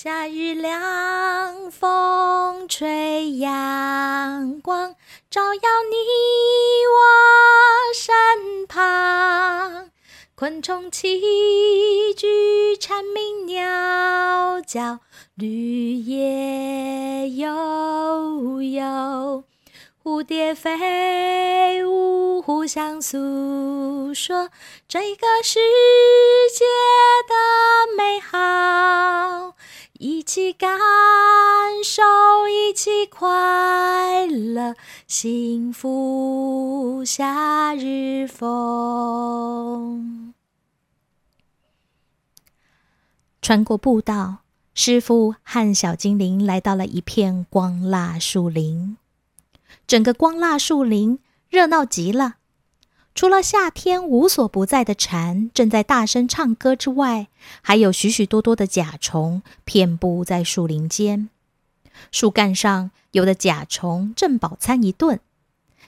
夏日凉风吹，阳光照耀你我身旁，昆虫齐聚，蝉鸣鸟叫，绿叶悠悠。蝴蝶飞舞，互相诉说这个世界的美好，一起感受，一起快乐，幸福夏日风。穿过步道，师傅和小精灵来到了一片光蜡树林。整个光蜡树林热闹极了，除了夏天无所不在的蝉正在大声唱歌之外，还有许许多多的甲虫遍布在树林间。树干上有的甲虫正饱餐一顿，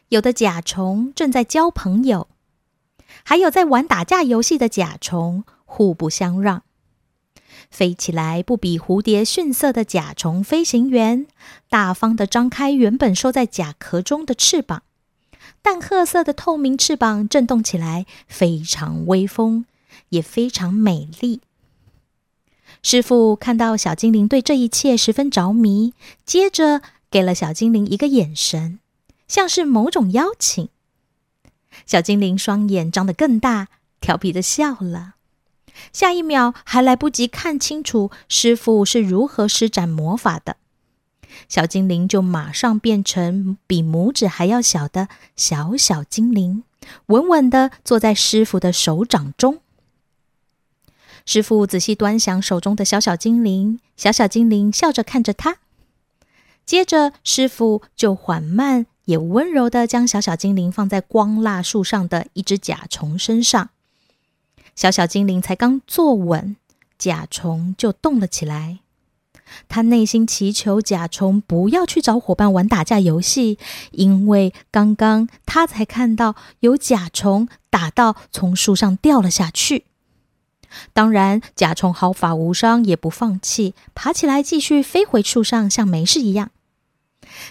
有的甲虫正在交朋友，还有在玩打架游戏的甲虫互不相让。飞起来不比蝴蝶逊色的甲虫飞行员，大方地张开原本收在甲壳中的翅膀，淡褐色的透明翅膀震动起来，非常威风，也非常美丽。师傅看到小精灵对这一切十分着迷，接着给了小精灵一个眼神，像是某种邀请。小精灵双眼张得更大，调皮的笑了。下一秒还来不及看清楚师傅是如何施展魔法的，小精灵就马上变成比拇指还要小的小小精灵，稳稳的坐在师傅的手掌中。师傅仔细端详手中的小小精灵，小小精灵笑着看着他。接着，师傅就缓慢也温柔的将小小精灵放在光蜡树上的一只甲虫身上。小小精灵才刚坐稳，甲虫就动了起来。他内心祈求甲虫不要去找伙伴玩打架游戏，因为刚刚他才看到有甲虫打到从树上掉了下去。当然，甲虫毫发无伤，也不放弃，爬起来继续飞回树上，像没事一样。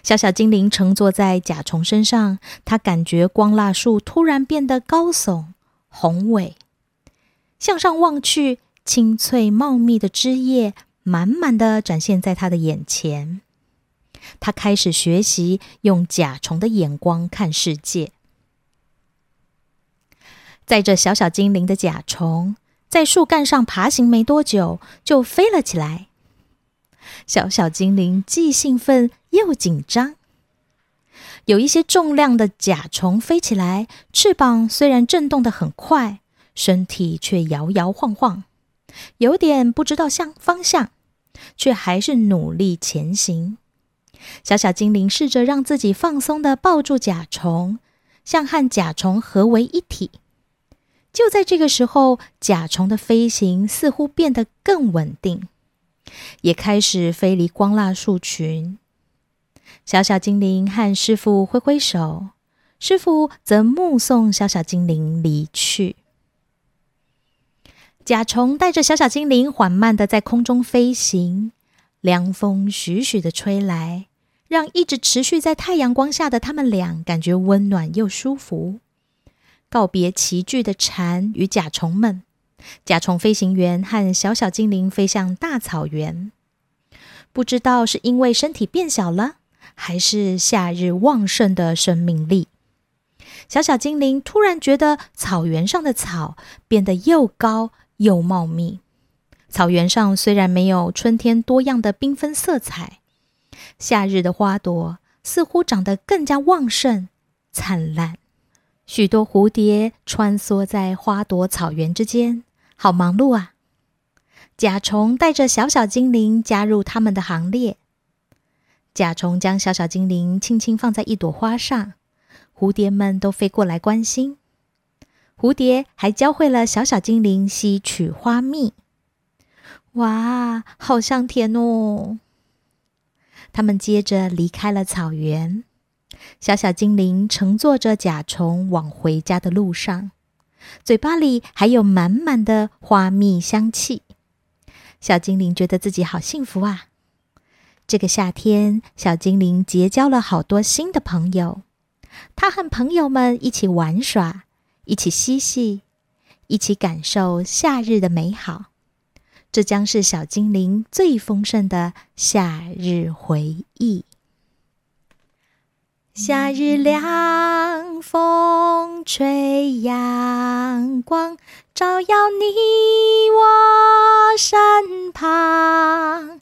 小小精灵乘坐在甲虫身上，他感觉光蜡树突然变得高耸宏伟。向上望去，青翠茂密的枝叶满满的展现在他的眼前。他开始学习用甲虫的眼光看世界。载着小小精灵的甲虫在树干上爬行没多久，就飞了起来。小小精灵既兴奋又紧张。有一些重量的甲虫飞起来，翅膀虽然震动的很快。身体却摇摇晃晃，有点不知道向方向，却还是努力前行。小小精灵试着让自己放松的抱住甲虫，像和甲虫合为一体。就在这个时候，甲虫的飞行似乎变得更稳定，也开始飞离光蜡树群。小小精灵和师傅挥挥手，师傅则目送小小精灵离去。甲虫带着小小精灵缓慢的在空中飞行，凉风徐徐的吹来，让一直持续在太阳光下的他们俩感觉温暖又舒服。告别齐聚的蝉与甲虫们，甲虫飞行员和小小精灵飞向大草原。不知道是因为身体变小了，还是夏日旺盛的生命力，小小精灵突然觉得草原上的草变得又高。又茂密，草原上虽然没有春天多样的缤纷色彩，夏日的花朵似乎长得更加旺盛、灿烂。许多蝴蝶穿梭在花朵草原之间，好忙碌啊！甲虫带着小小精灵加入他们的行列。甲虫将小小精灵轻轻放在一朵花上，蝴蝶们都飞过来关心。蝴蝶还教会了小小精灵吸取花蜜，哇，好香甜哦！他们接着离开了草原，小小精灵乘坐着甲虫往回家的路上，嘴巴里还有满满的花蜜香气。小精灵觉得自己好幸福啊！这个夏天，小精灵结交了好多新的朋友。他和朋友们一起玩耍，一起嬉戏，一起感受夏日的美好。这将是小精灵最丰盛的夏日回忆。夏日凉风吹，阳光照耀你我身旁，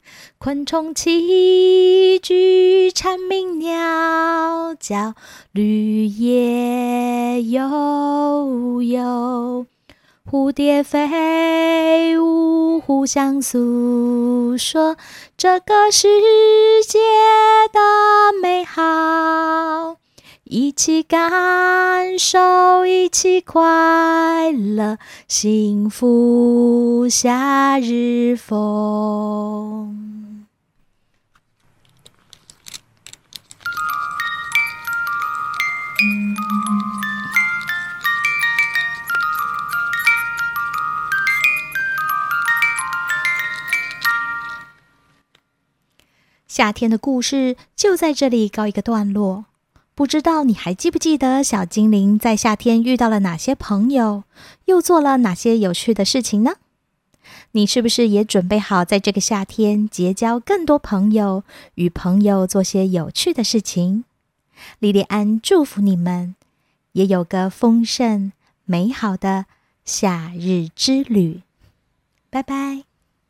昆虫齐聚，蝉鸣鸟叫，绿叶悠悠。蝴蝶飞舞，互相诉说这个世界的美好，一起感受，一起快乐，幸福夏日风。夏天的故事就在这里告一个段落。不知道你还记不记得小精灵在夏天遇到了哪些朋友，又做了哪些有趣的事情呢？你是不是也准备好在这个夏天结交更多朋友，与朋友做些有趣的事情？莉莉安祝福你们，也有个丰盛美好的夏日之旅。拜拜。